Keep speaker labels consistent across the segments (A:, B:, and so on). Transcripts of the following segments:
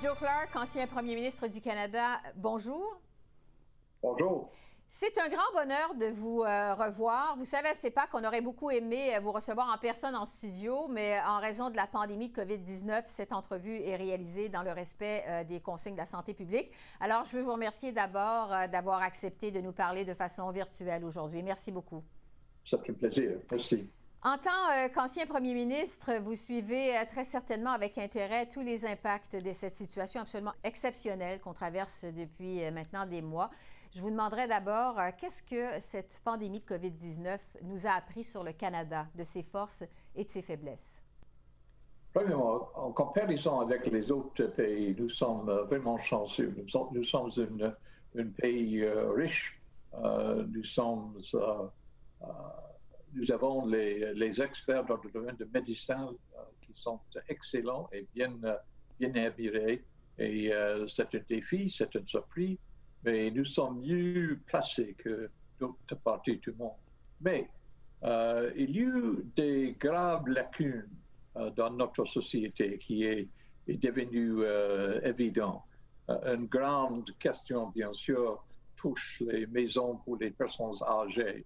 A: Joe Clark, ancien premier ministre du Canada, bonjour.
B: Bonjour.
A: C'est un grand bonheur de vous euh, revoir. Vous savez, c'est pas qu'on aurait beaucoup aimé euh, vous recevoir en personne en studio, mais en raison de la pandémie de COVID-19, cette entrevue est réalisée dans le respect euh, des consignes de la santé publique. Alors, je veux vous remercier d'abord d'avoir accepté de nous parler de façon virtuelle aujourd'hui. Merci beaucoup.
B: Ça fait plaisir. Merci.
A: En tant euh, qu'ancien premier ministre, vous suivez euh, très certainement avec intérêt tous les impacts de cette situation absolument exceptionnelle qu'on traverse depuis euh, maintenant des mois. Je vous demanderai d'abord, qu'est-ce que cette pandémie de COVID-19 nous a appris sur le Canada, de ses forces et de ses faiblesses?
B: Premièrement, en comparaison avec les autres pays, nous sommes vraiment chanceux. Nous, sommes un pays riche. nous sommes nous avons les, experts dans le domaine de médecin euh, qui sont excellents et bien, euh, bien inspirés. Et euh, c'est un défi, c'est un surprise, mais nous sommes mieux placés que d'autres parties du monde. Mais il y a eu des graves lacunes dans notre société qui est, est devenue évidente. une grande question, bien sûr, touche les maisons pour les personnes âgées.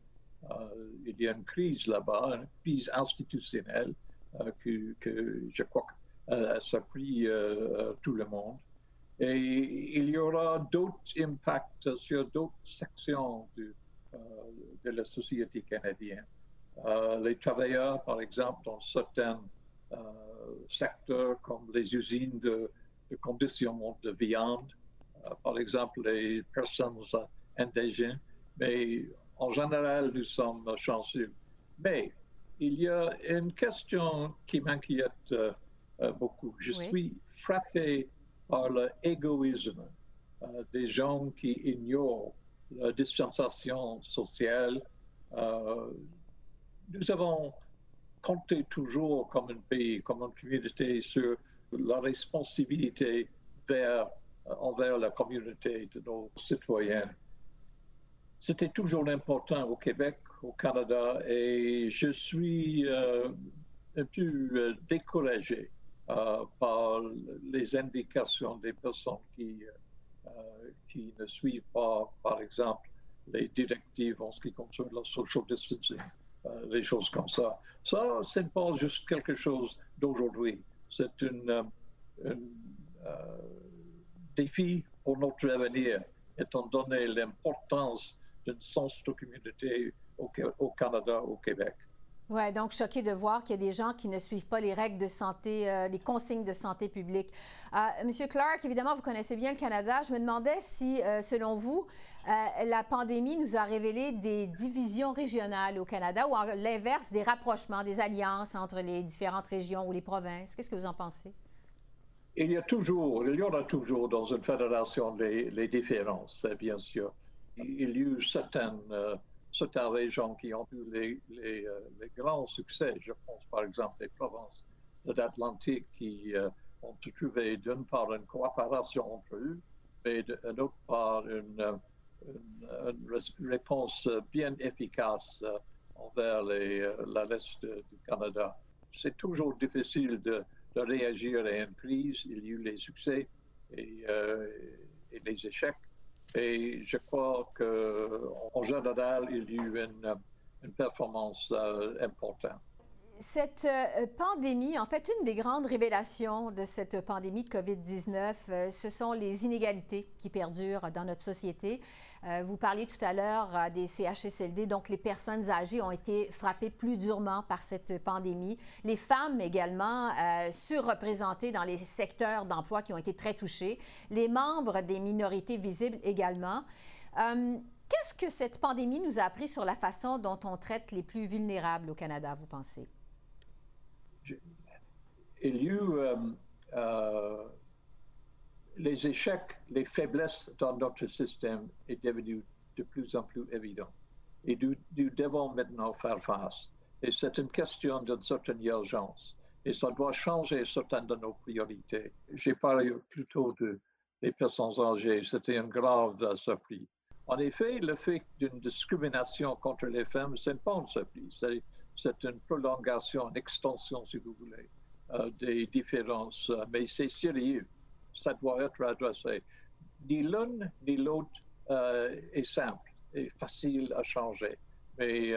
B: Euh, il y a une crise là-bas, une crise institutionnelle euh, que, je crois que euh, ça pris tout le monde. Et il y aura d'autres impacts sur d'autres sections de, la société canadienne. les travailleurs, par exemple, dans certains secteurs comme les usines de, de conditionnement de viande, par exemple les personnes indigènes, mais en général, nous sommes chanceux. Mais il y a une question qui m'inquiète euh, euh, beaucoup. Je suis frappé par l'égoïsme euh, des gens qui ignorent la distanciation sociale. nous avons compté toujours comme un pays, comme une communauté sur la responsabilité vers, envers la communauté de nos citoyens. C'était toujours important au Québec, au Canada, et je suis euh, un peu euh, découragé euh, par les indications des personnes qui, qui ne suivent pas, par exemple, les directives en ce qui concerne la social distancing, les choses comme ça. Ça, ce n'est pas juste quelque chose d'aujourd'hui. C'est un défi pour notre avenir, étant donné l'importance d'une sens de communauté au, Canada, au Québec.
A: Oui, donc choqué de voir qu'il y a des gens qui ne suivent pas les règles de santé, euh, les consignes de santé publique. Euh, Monsieur Clark, évidemment, vous connaissez bien le Canada. Je me demandais si, euh, selon vous, la pandémie nous a révélé des divisions régionales au Canada ou à l'inverse, des rapprochements, des alliances entre les différentes régions ou les provinces. Qu'est-ce que vous en pensez?
B: Il y a toujours, il y aura toujours dans une fédération les, les différences, bien sûr il y a eu certaines, euh, régions qui ont eu euh, les, grands succès. Je pense par exemple les provinces de l'Atlantique qui euh, ont trouvé d'une part une coopération entre eux, mais d'autre part une, une, réponse bien efficace envers les, la reste du Canada. C'est toujours difficile de, réagir à une crise. Il y a eu les succès et les échecs. Et je crois qu'en général, il y a eu une, performance euh, importante.
A: Cette euh, pandémie, en fait, une des grandes révélations de cette pandémie de COVID-19, euh, ce sont les inégalités qui perdurent dans notre société. Euh, vous parliez tout à l'heure des CHSLD, donc les personnes âgées ont été frappées plus durement par cette pandémie. Les femmes également, surreprésentées dans les secteurs d'emploi qui ont été très touchés. Les membres des minorités visibles également. Qu'est-ce que cette pandémie nous a appris sur la façon dont on traite les plus vulnérables au Canada, vous pensez?
B: Il y a eu euh, euh, les échecs, les faiblesses dans notre système est devenu de plus en plus évident. Et nous, devons maintenant faire face. Et c'est une question d'une certaine urgence. Et ça doit changer certaines de nos priorités. J'ai parlé plutôt de, des personnes âgées. C'était une grave surprise. En effet, le fait d'une discrimination contre les femmes, ce n'est pas une surprise c'est une prolongation, une extension, si vous voulez, euh, des différences, euh, mais c'est sérieux. ça doit être adressé. Ni l'un ni l'autre est simple et facile à changer, mais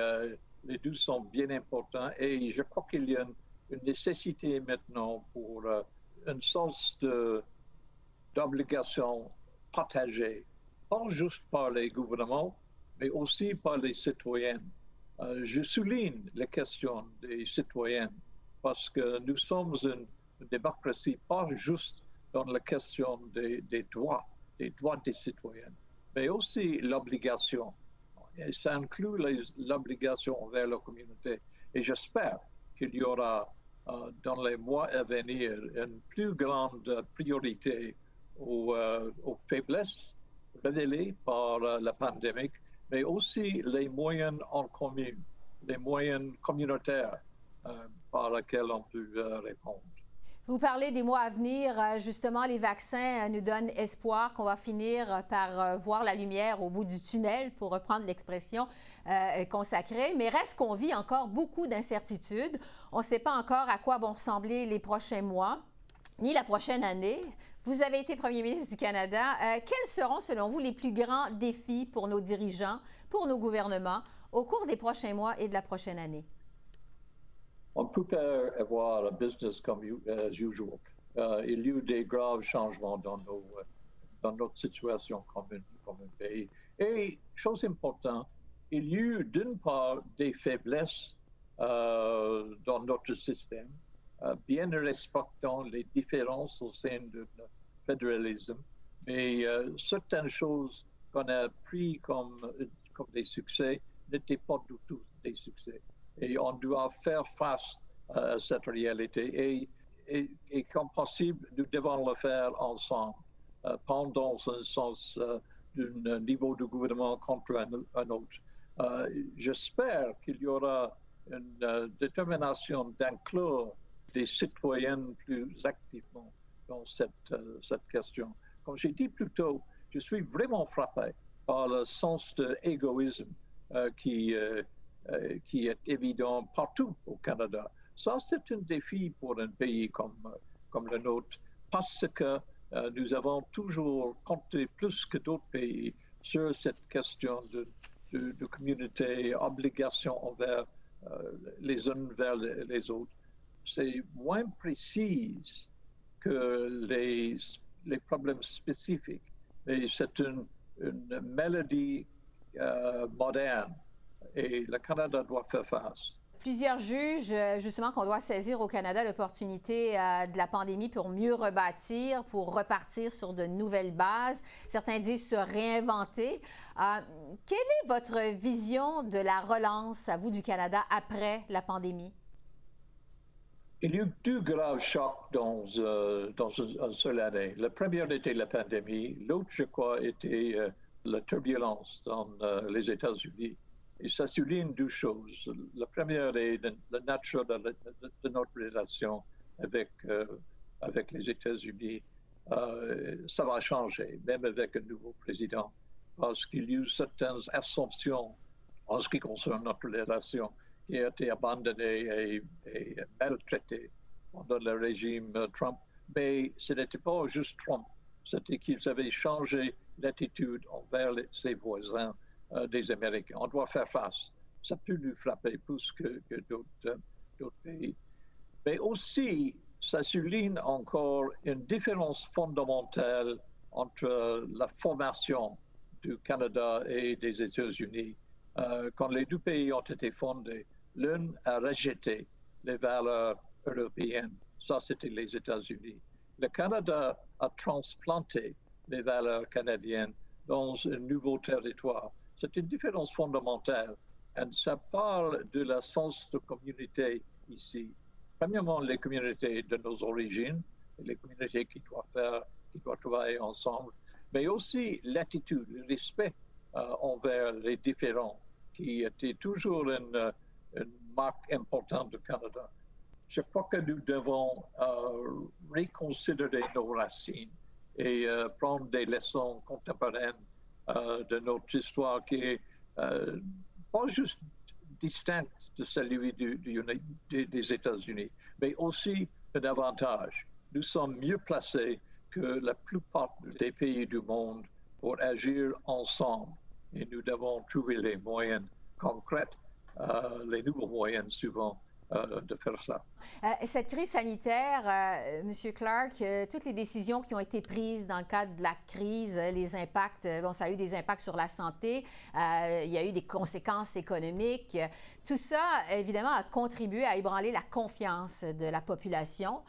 B: les deux sont bien importants et je crois qu'il y a une, nécessité maintenant pour un sens d'obligation partagée, pas juste par les gouvernements, mais aussi par les citoyens. Euh, je souligne la question des citoyens parce que nous sommes une, démocratie pas juste dans la question des, droits, des droits des citoyens, mais aussi l'obligation. Et ça inclut l'obligation envers la communauté. Et j'espère qu'il y aura euh, dans les mois à venir une plus grande priorité euh, aux faiblesses révélées par la pandémie mais aussi les moyens en commun, les moyens communautaires euh, par lesquels on peut euh, répondre.
A: Vous parlez des mois à venir. Euh, justement, les vaccins nous donnent espoir qu'on va finir par voir la lumière au bout du tunnel, pour reprendre l'expression consacrée. Mais reste qu'on vit encore beaucoup d'incertitudes. On ne sait pas encore à quoi vont ressembler les prochains mois, ni la prochaine année. Vous avez été Premier ministre du Canada. Euh, quels seront, selon vous, les plus grands défis pour nos dirigeants, pour nos gouvernements, au cours des prochains mois et de la prochaine année?
B: On peut pas avoir un business comme as usual. Euh, il y a eu des graves changements dans, dans notre situation comme un, pays. Et, chose importante, il y a eu d'une part des faiblesses euh, dans notre système, bien respectant les différences au sein de notre fédéralisme, mais euh, certaines choses qu'on a pris comme, comme des succès n'étaient pas du tout des succès. Et on doit faire face à cette réalité. Et, et, comme possible, nous devons le faire ensemble, euh, pendant un sens euh, d'un niveau de gouvernement contre un, autre. J'espère qu'il y aura une détermination d'inclure des citoyens plus activement dans cette, euh, cette question. Comme j'ai dit plus tôt, je suis vraiment frappé par le sens de l'égoïsme euh, qui, euh, qui est évident partout au Canada. Ça, c'est un défi pour un pays comme, comme le nôtre, parce que nous avons toujours compté plus que d'autres pays sur cette question de, de, communauté, obligation envers les uns vers les autres. C'est moins précis les, problèmes spécifiques. Mais c'est une, une, mélodie euh, moderne et le Canada doit faire face.
A: Plusieurs jugent euh, justement qu'on doit saisir au Canada l'opportunité euh, de la pandémie pour mieux rebâtir, pour repartir sur de nouvelles bases. Certains disent se réinventer. quelle est votre vision de la relance, à vous, du Canada après la pandémie?
B: Il y a eu deux graves chocs dans, euh, dans une, seule année. Le premier était la pandémie, l'autre, je crois, était euh, la turbulence dans euh, les États-Unis. Et ça souligne deux choses. La première est la nature de, notre relation avec, avec les États-Unis. ça va changer, même avec un nouveau président, parce qu'il y a eu certaines assumptions en ce qui concerne notre relation qui a été abandonné et, maltraité pendant le régime Trump. Mais ce n'était pas juste Trump, c'était qu'ils avaient changé l'attitude envers ses voisins euh, des Américains. On doit faire face. Ça peut nous frapper plus que, d'autres pays. Mais aussi, ça souligne encore une différence fondamentale entre la formation du Canada et des États-Unis. Euh, quand les deux pays ont été fondés, L'un a rejeté les valeurs européennes. Ça, c'était les États-Unis. Le Canada a transplanté les valeurs canadiennes dans un nouveau territoire. C'est une différence fondamentale. Et ça parle de la sens de communauté ici. Premièrement, les communautés de nos origines, les communautés qui doivent faire, qui doivent travailler ensemble, mais aussi l'attitude, le respect euh, envers les différents, qui était toujours une, une marque importante du Canada. Je crois que nous devons euh, reconsidérer nos racines et euh, prendre des leçons contemporaines euh, de notre histoire qui est pas juste distincte de celui des États-Unis, mais aussi un avantage. Nous sommes mieux placés que la plupart des pays du monde pour agir ensemble. Et nous devons trouver les moyens concrets, euh, les nouveaux moyens souvent euh, de faire ça.
A: Euh, cette crise sanitaire, euh, M. Clark, toutes les décisions qui ont été prises dans le cadre de la crise, les impacts, bon, ça a eu des impacts sur la santé, il y a eu des conséquences économiques. Tout ça, évidemment, a contribué à ébranler la confiance de la population,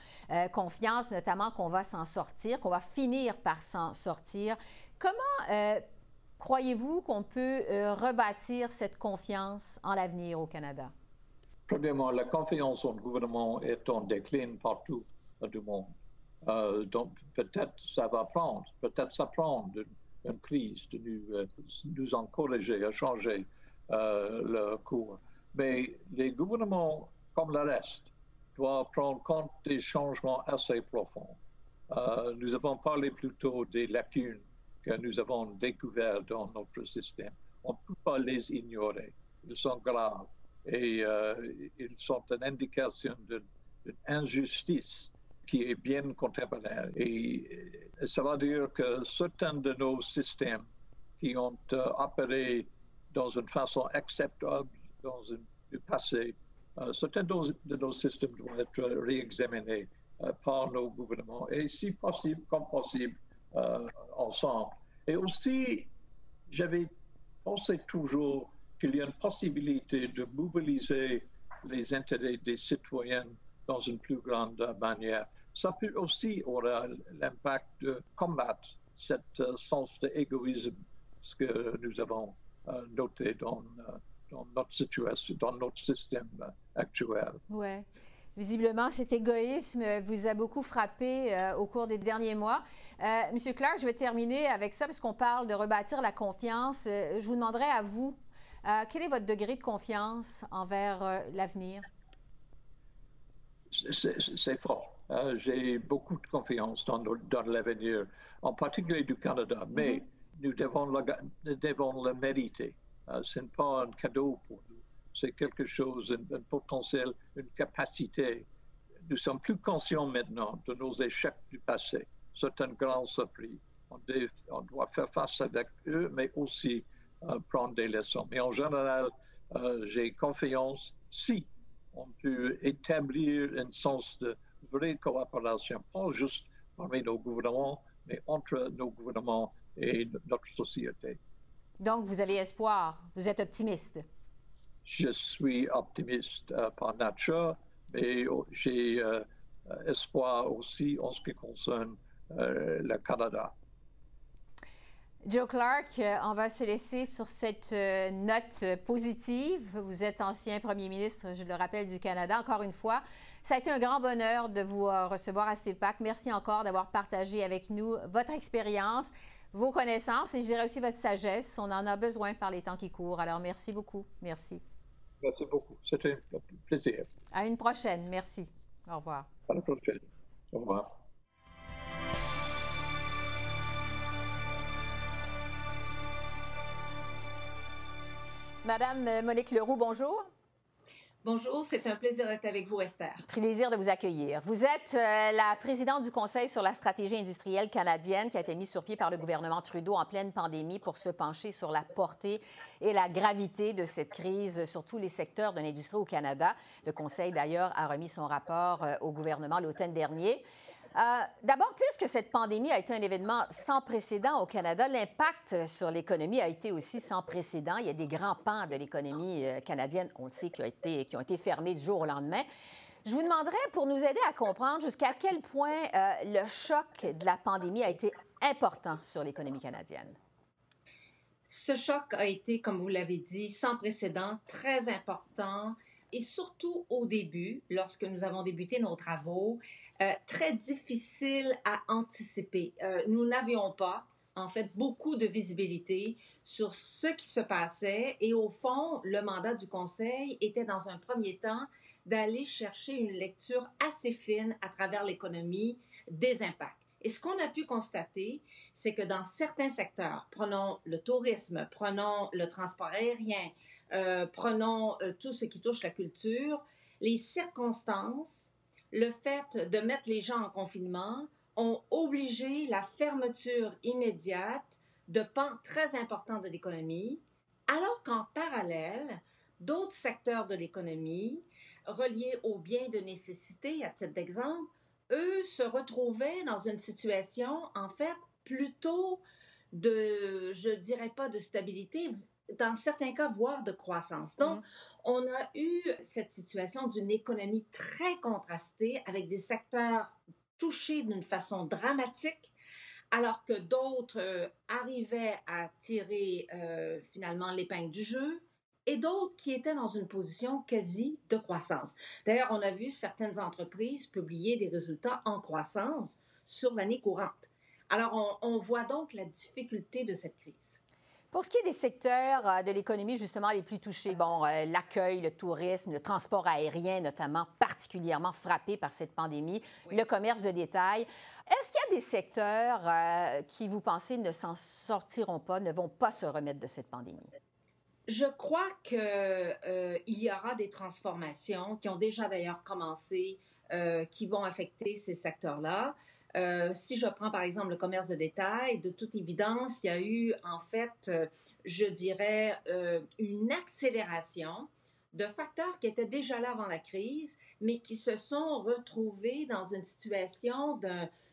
A: confiance notamment qu'on va s'en sortir, qu'on va finir par s'en sortir. Comment croyez-vous qu'on peut rebâtir cette confiance en l'avenir au Canada?
B: Premièrement, la confiance en le gouvernement est en déclin partout le monde. Euh, donc, peut-être ça va prendre, peut-être ça prend une crise de nous, euh, nous encourager à changer euh, le cours. Mais les gouvernements, comme le reste, doivent prendre compte des changements assez profonds. nous avons parlé plutôt des lacunes que nous avons découvertes dans notre système. On ne peut pas les ignorer. Ils sont graves et euh, ils sont une indication d'une injustice qui est bien contemporaine. Et euh, ça veut dire que certains de nos systèmes qui ont euh, opéré dans une façon acceptable dans le passé, certains de nos, systèmes doivent être réexaminés par nos gouvernements et si possible, comme possible, ensemble. Et aussi, j'avais pensé toujours qu'il y a une possibilité de mobiliser les intérêts des citoyens dans une plus grande manière. Ça peut aussi avoir l'impact de combattre ce euh, sens d'égoïsme que nous avons euh, noté dans, euh, dans, notre situation, dans notre système actuel.
A: Oui. Visiblement, cet égoïsme vous a beaucoup frappé au cours des derniers mois. Monsieur Clark, je vais terminer avec ça parce qu'on parle de rebâtir la confiance. je vous demanderai à vous, euh, quel est votre degré de confiance envers euh, l'avenir?
B: C'est fort. Euh, j'ai beaucoup de confiance dans, l'avenir, en particulier du Canada, mm-hmm. mais nous, devons le, devons le mériter. Ce n'est pas un cadeau pour nous, c'est quelque chose, un, potentiel, une capacité. Nous sommes plus conscients maintenant de nos échecs du passé. C'est un grand surprise. on doit faire face avec eux, mais aussi prendre des leçons. Mais en général, euh, j'ai confiance si on peut établir un sens de vraie coopération, pas juste parmi nos gouvernements, mais entre nos gouvernements et notre société.
A: Donc, vous avez espoir, vous êtes optimiste.
B: Je suis optimiste euh, par nature, mais j'ai euh, espoir aussi en ce qui concerne le Canada.
A: Joe Clark, euh, on va se laisser sur cette euh, note positive. Vous êtes ancien premier ministre, je le rappelle, du Canada. Encore une fois, ça a été un grand bonheur de vous euh, recevoir à CEPAC. Merci encore d'avoir partagé avec nous votre expérience, vos connaissances et je dirais aussi votre sagesse. On en a besoin par les temps qui courent. Alors, merci beaucoup. Merci.
B: Merci beaucoup. C'était un plaisir.
A: À une prochaine. Merci. Au revoir.
B: À la prochaine. Au revoir.
A: Madame euh, Monique Leroux, bonjour.
C: Bonjour, c'est un plaisir d'être avec vous, Esther.
A: Plaisir de vous accueillir. Vous êtes euh, la présidente du Conseil sur la stratégie industrielle canadienne qui a été mise sur pied par le gouvernement Trudeau en pleine pandémie pour se pencher sur la portée et la gravité de cette crise sur tous les secteurs de l'industrie au Canada. Le Conseil, d'ailleurs, a remis son rapport euh, au gouvernement l'automne dernier. Euh, d'abord, puisque cette pandémie a été un événement sans précédent au Canada, l'impact sur l'économie a été aussi sans précédent. Il y a des grands pans de l'économie euh, canadienne, on le sait, qui ont, été, fermés du jour au lendemain. Je vous demanderais, pour nous aider à comprendre jusqu'à quel point euh, le choc de la pandémie a été important sur l'économie canadienne?
C: Ce choc a été, comme vous l'avez dit, sans précédent, très important et surtout au début, lorsque nous avons débuté nos travaux, euh, très difficile à anticiper. Euh, nous n'avions pas, en fait, beaucoup de visibilité sur ce qui se passait et au fond, le mandat du Conseil était dans un premier temps d'aller chercher une lecture assez fine à travers l'économie des impacts. Et ce qu'on a pu constater, c'est que dans certains secteurs, prenons le tourisme, prenons le transport aérien, euh, prenons euh, tout ce qui touche la culture, les circonstances, le fait de mettre les gens en confinement ont obligé la fermeture immédiate de pans très importants de l'économie, alors qu'en parallèle, d'autres secteurs de l'économie reliés aux biens de nécessité, à titre d'exemple, eux se retrouvaient dans une situation, en fait, plutôt de, je dirais pas de stabilité, dans certains cas, voire de croissance. Donc, mmh. on a eu cette situation d'une économie très contrastée avec des secteurs touchés d'une façon dramatique, alors que d'autres euh, arrivaient à tirer euh, finalement l'épingle du jeu et d'autres qui étaient dans une position quasi de croissance. D'ailleurs, on a vu certaines entreprises publier des résultats en croissance sur l'année courante. Alors, on, voit donc la difficulté de cette crise.
A: Pour ce qui est des secteurs euh, de l'économie justement les plus touchés, bon, euh, l'accueil, le tourisme, le transport aérien notamment, particulièrement frappés par cette pandémie, le commerce de détail. Est-ce qu'il y a des secteurs euh, qui, vous pensez, ne s'en sortiront pas, ne vont pas se remettre de cette pandémie?
C: Je crois qu'il euh, y aura des transformations qui ont déjà d'ailleurs commencé, euh, qui vont affecter ces secteurs-là. Euh, si je prends par exemple le commerce de détail, de toute évidence, il y a eu en fait, je dirais, une accélération de facteurs qui étaient déjà là avant la crise, mais qui se sont retrouvés dans une situation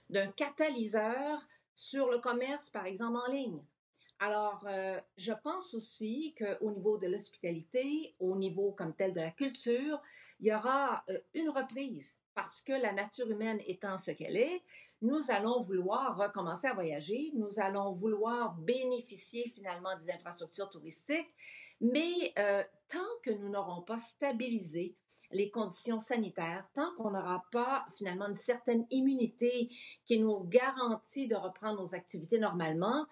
C: d'un catalyseur sur le commerce, par exemple, en ligne. Alors, euh, je pense aussi qu'au niveau de l'hospitalité, au niveau comme tel de la culture, il y aura euh, une reprise parce que la nature humaine étant ce qu'elle est, nous allons vouloir recommencer à voyager, nous allons vouloir bénéficier finalement des infrastructures touristiques, mais euh, tant que nous n'aurons pas stabilisé les conditions sanitaires, tant qu'on n'aura pas finalement une certaine immunité qui nous garantit de reprendre nos activités normalement,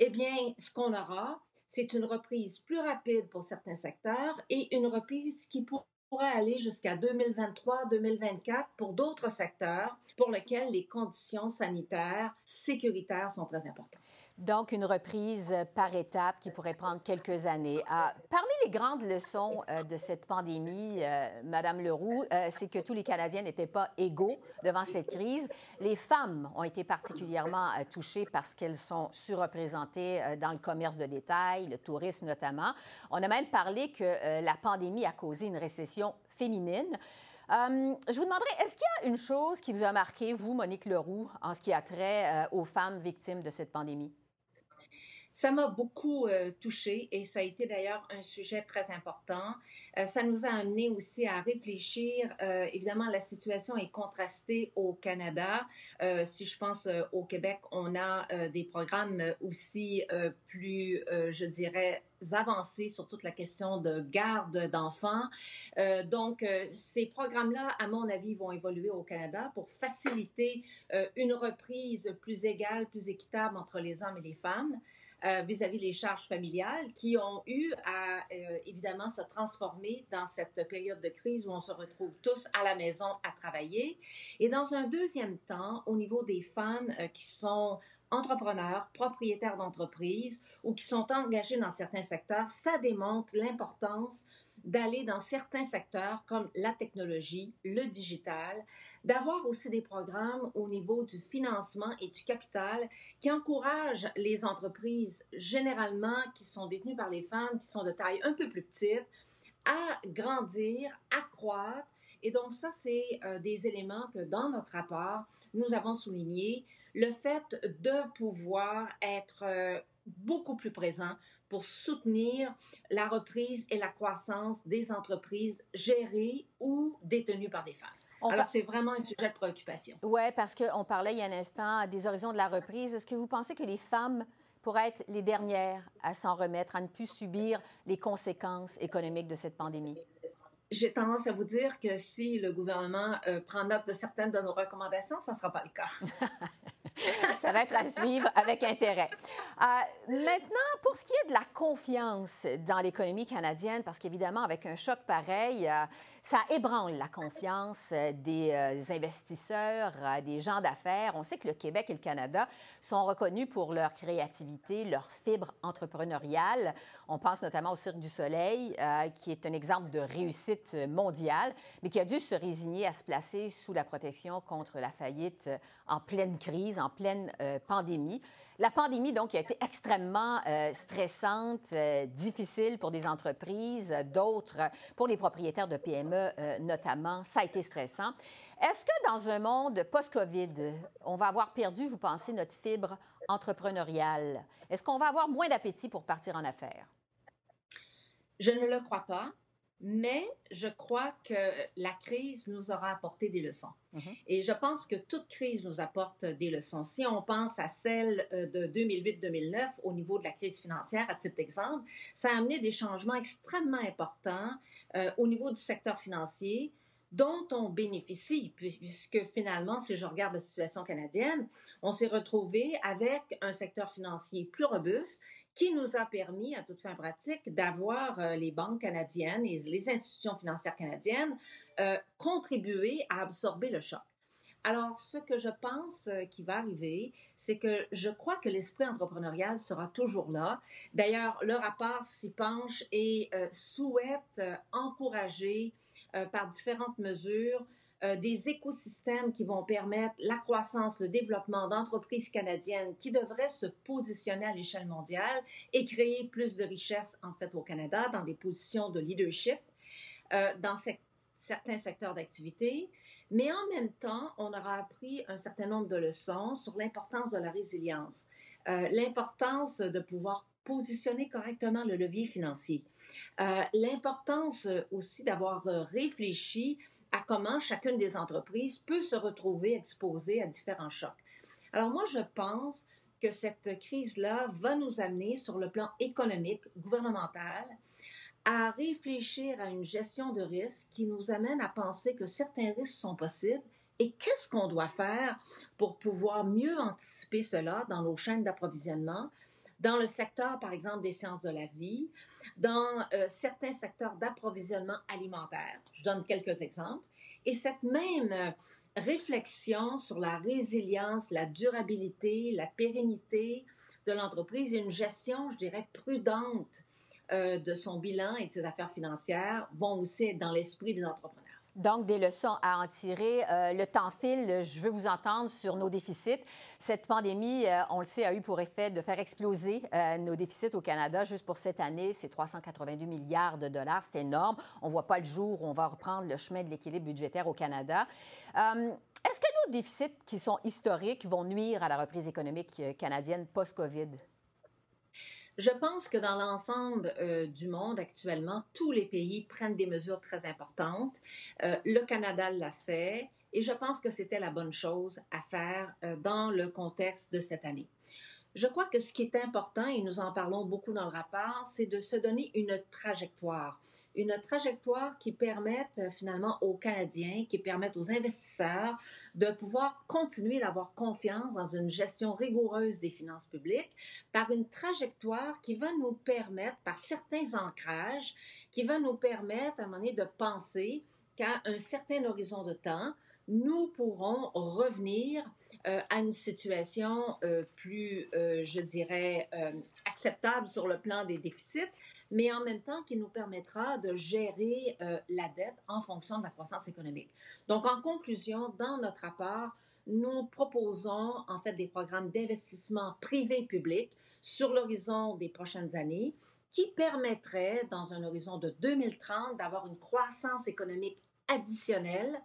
C: eh bien, ce qu'on aura, c'est une reprise plus rapide pour certains secteurs et une reprise qui pourrait aller jusqu'à 2023-2024 pour d'autres secteurs pour lesquels les conditions sanitaires sécuritaires sont très importantes.
A: Donc, une reprise par étapes qui pourrait prendre quelques années. Ah, parmi les grandes leçons euh, de cette pandémie, euh, Madame Leroux, euh, c'est que tous les Canadiens n'étaient pas égaux devant cette crise. Les femmes ont été particulièrement touchées parce qu'elles sont surreprésentées dans le commerce de détail, le tourisme notamment. On a même parlé que la pandémie a causé une récession féminine. je vous demanderai, est-ce qu'il y a une chose qui vous a marqué, vous, Monique Leroux, en ce qui a trait aux femmes victimes de cette pandémie?
C: Ça m'a beaucoup euh, touché et ça a été d'ailleurs un sujet très important. Euh, ça nous a amené aussi à réfléchir. Euh, évidemment, la situation est contrastée au Canada. si je pense au Québec, on a des programmes aussi plus, je dirais, avancés sur toute la question de garde d'enfants. Donc, ces programmes-là, à mon avis, vont évoluer au Canada pour faciliter une reprise plus égale, plus équitable entre les hommes et les femmes. Euh, vis-à-vis des charges familiales qui ont eu à euh, évidemment se transformer dans cette période de crise où on se retrouve tous à la maison à travailler. Et dans un deuxième temps, au niveau des femmes euh, qui sont entrepreneurs, propriétaires d'entreprises ou qui sont engagés dans certains secteurs, ça démontre l'importance d'aller dans certains secteurs comme la technologie, le digital, d'avoir aussi des programmes au niveau du financement et du capital qui encouragent les entreprises généralement qui sont détenues par les femmes, qui sont de taille un peu plus petite, à grandir, à croître. Et donc ça, c'est euh, des éléments que dans notre rapport, nous avons souligné. Le fait de pouvoir être euh, beaucoup plus présent pour soutenir la reprise et la croissance des entreprises gérées ou détenues par des femmes. Alors, c'est vraiment un sujet de préoccupation.
A: Oui, parce qu'on parlait il y a un instant des horizons de la reprise. Est-ce que vous pensez que les femmes pourraient être les dernières à s'en remettre, à ne plus subir les conséquences économiques de cette pandémie?
C: J'ai tendance à vous dire que si le gouvernement euh, prend note de certaines de nos recommandations, ça ne sera pas le cas.
A: ça va être à suivre avec intérêt. Euh, maintenant, pour ce qui est de la confiance dans l'économie canadienne, parce qu'évidemment, avec un choc pareil, euh, Ça ébranle la confiance euh, des euh, investisseurs, euh, des gens d'affaires. On sait que le Québec et le Canada sont reconnus pour leur créativité, leur fibre entrepreneuriale. On pense notamment au Cirque du Soleil, qui est un exemple de réussite mondiale, mais qui a dû se résigner à se placer sous la protection contre la faillite en pleine crise, en pleine pandémie. La pandémie, donc, a été extrêmement euh, stressante, euh, difficile pour des entreprises, d'autres pour les propriétaires de PME euh, notamment. Ça a été stressant. Est-ce que dans un monde post-COVID, on va avoir perdu, vous pensez, notre fibre entrepreneuriale? Est-ce qu'on va avoir moins d'appétit pour partir en affaires?
C: Je ne le crois pas. Mais je crois que la crise nous aura apporté des leçons. Mm-hmm. Et je pense que toute crise nous apporte des leçons. Si on pense à celle euh, de 2008-2009 au niveau de la crise financière, à titre d'exemple, ça a amené des changements extrêmement importants euh, au niveau du secteur financier dont on bénéficie, puisque finalement, si je regarde la situation canadienne, on s'est retrouvé avec un secteur financier plus robuste qui nous a permis, à toute fin pratique, d'avoir euh, les banques canadiennes et les institutions financières canadiennes euh, contribuer à absorber le choc. Alors, ce que je pense euh, qui va arriver, c'est que je crois que l'esprit entrepreneurial sera toujours là. D'ailleurs, le rapport s'y penche et souhaite encourager par différentes mesures euh, des écosystèmes qui vont permettre la croissance, le développement d'entreprises canadiennes qui devraient se positionner à l'échelle mondiale et créer plus de richesses en fait au Canada dans des positions de leadership euh, dans certains secteurs d'activité. Mais en même temps, on aura appris un certain nombre de leçons sur l'importance de la résilience, euh, l'importance de pouvoir positionner correctement le levier financier, l'importance aussi d'avoir réfléchi à comment chacune des entreprises peut se retrouver exposée à différents chocs. Alors moi, je pense que cette crise-là va nous amener sur le plan économique, gouvernemental, à réfléchir à une gestion de risques qui nous amène à penser que certains risques sont possibles et qu'est-ce qu'on doit faire pour pouvoir mieux anticiper cela dans nos chaînes d'approvisionnement, dans le secteur, par exemple, des sciences de la vie, dans euh, certains secteurs d'approvisionnement alimentaire. Je donne quelques exemples. Et cette même euh, réflexion sur la résilience, la durabilité, la pérennité de l'entreprise et une gestion, je dirais, prudente euh, de son bilan et de ses affaires financières vont aussi être dans l'esprit des entrepreneurs.
A: Donc, des leçons à en tirer. Euh, le temps file. Je veux vous entendre sur nos déficits. Cette pandémie, euh, on le sait, a eu pour effet de faire exploser euh, nos déficits au Canada. Juste pour cette année, c'est 382 milliards de dollars. C'est énorme. On ne voit pas le jour où on va reprendre le chemin de l'équilibre budgétaire au Canada. Est-ce que nos déficits qui sont historiques vont nuire à la reprise économique canadienne post-COVID?
C: Je pense que dans l'ensemble euh, du monde actuellement, tous les pays prennent des mesures très importantes. Euh, le Canada l'a fait et je pense que c'était la bonne chose à faire euh, dans le contexte de cette année. Je crois que ce qui est important, et nous en parlons beaucoup dans le rapport, c'est de se donner une trajectoire. Une trajectoire qui permette euh, finalement aux Canadiens, qui permette aux investisseurs de pouvoir continuer d'avoir confiance dans une gestion rigoureuse des finances publiques par une trajectoire qui va nous permettre, par certains ancrages, qui va nous permettre à un moment donné de penser qu'à un certain horizon de temps, nous pourrons revenir euh, à une situation euh, plus, je dirais, acceptable sur le plan des déficits, mais en même temps qui nous permettra de gérer euh, la dette en fonction de la croissance économique. Donc, en conclusion, dans notre rapport, nous proposons en fait des programmes d'investissement privé-public sur l'horizon des prochaines années qui permettraient, dans un horizon de 2030, d'avoir une croissance économique additionnelle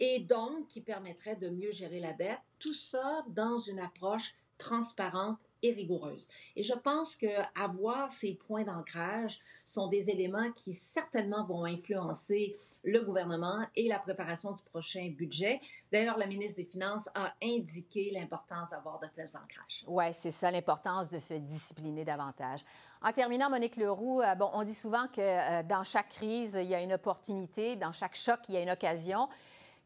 C: et donc qui permettrait de mieux gérer la dette, tout ça dans une approche transparente et rigoureuse. Et je pense que avoir ces points d'ancrage sont des éléments qui certainement vont influencer le gouvernement et la préparation du prochain budget. D'ailleurs, la ministre des Finances a indiqué l'importance d'avoir de tels ancrages.
A: Oui, c'est ça, l'importance de se discipliner davantage. En terminant, Monique Leroux, euh, bon, on dit souvent que euh, dans chaque crise, il y a une opportunité, dans chaque choc, il y a une occasion.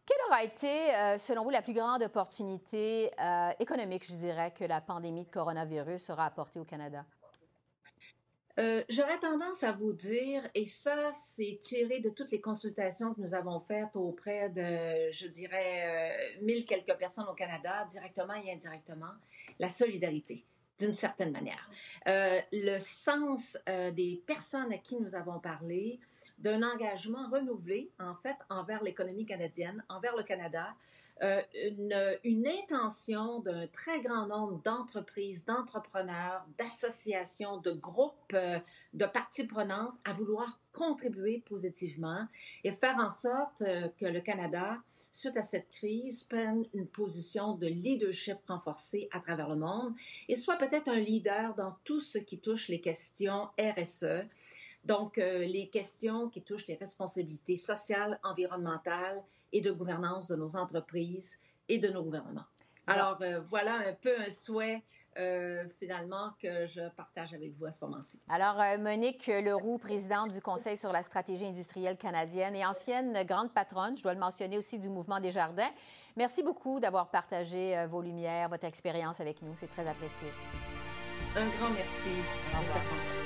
A: Quelle aura été, euh, selon vous, la plus grande opportunité euh, économique, je dirais, que la pandémie de coronavirus aura apportée au Canada?
C: Euh, j'aurais tendance à vous dire, et ça, c'est tiré de toutes les consultations que nous avons faites auprès de, je dirais, mille quelques personnes au Canada, directement et indirectement, la solidarité d'une certaine manière. Le sens des personnes à qui nous avons parlé, d'un engagement renouvelé, en fait, envers l'économie canadienne, envers le Canada, euh, une, intention d'un très grand nombre d'entreprises, d'entrepreneurs, d'associations, de groupes, euh, de parties prenantes à vouloir contribuer positivement et faire en sorte euh, que le Canada, suite à cette crise, prenne une position de leadership renforcée à travers le monde et soit peut-être un leader dans tout ce qui touche les questions RSE. Donc, les questions qui touchent les responsabilités sociales, environnementales et de gouvernance de nos entreprises et de nos gouvernements. Alors, euh, voilà un peu un souhait euh, finalement que je partage avec vous à ce moment-ci.
A: Alors, euh, Monique Leroux, présidente du Conseil sur la stratégie industrielle canadienne et ancienne grande patronne, je dois le mentionner aussi, du mouvement des jardins. Merci beaucoup d'avoir partagé vos lumières, votre expérience avec nous. C'est très apprécié.
C: Un grand merci. Au.